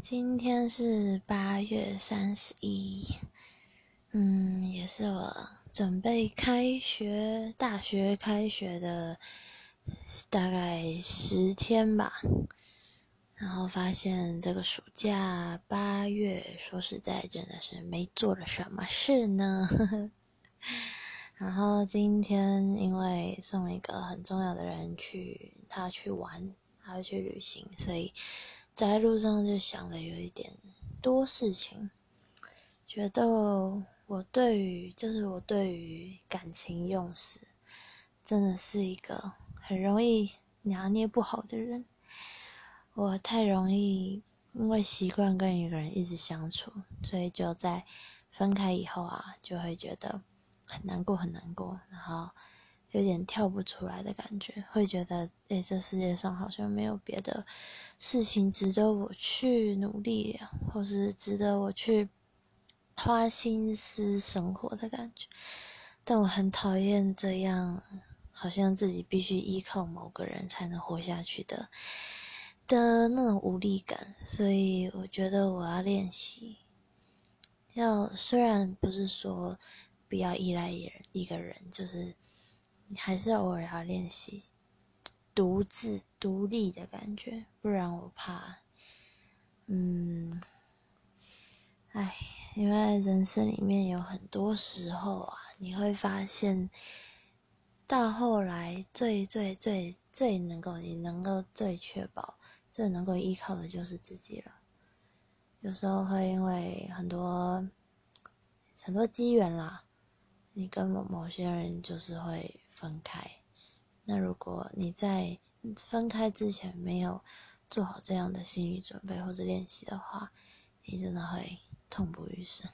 今天是八月三十一，嗯，也是我准备开学，大学开学的大概十天吧。然后发现这个暑假八月，说实在真的是没做了什么事呢。然后今天因为送一个很重要的人去，他去玩，他要去旅行，所以。在路上就想了有一点多事情，觉得我对于就是我对于感情用事，真的是一个很容易拿捏不好的人。我太容易因为习惯跟一个人一直相处，所以就在分开以后啊，就会觉得很难过很难过，然后。有点跳不出来的感觉，会觉得，哎，这世界上好像没有别的事情值得我去努力，或是值得我去花心思生活的感觉。但我很讨厌这样，好像自己必须依靠某个人才能活下去的的那种无力感。所以，我觉得我要练习，要虽然不是说不要依赖一人一个人，就是。你还是偶尔要练习独自独立的感觉，不然我怕，嗯，哎，因为人生里面有很多时候啊，你会发现，到后来最最最最能够你能够最确保、最能够依靠的就是自己了。有时候会因为很多很多机缘啦。你跟某某些人就是会分开，那如果你在分开之前没有做好这样的心理准备或者练习的话，你真的会痛不欲生。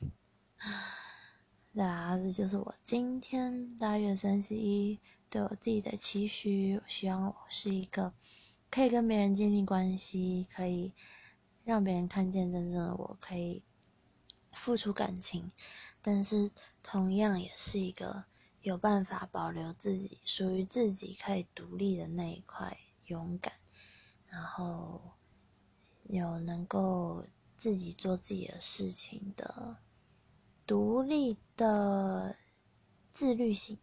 那这就是我今天八月三十一对我自己的期许。我希望我是一个可以跟别人建立关系，可以让别人看见真正的我，可以付出感情。但是，同样也是一个有办法保留自己属于自己可以独立的那一块勇敢，然后有能够自己做自己的事情的独立的自律性。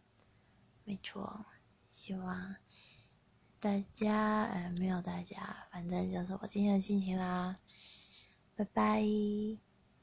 没错，希望大家，呃，没有大家，反正就是我今天的心情啦。拜拜。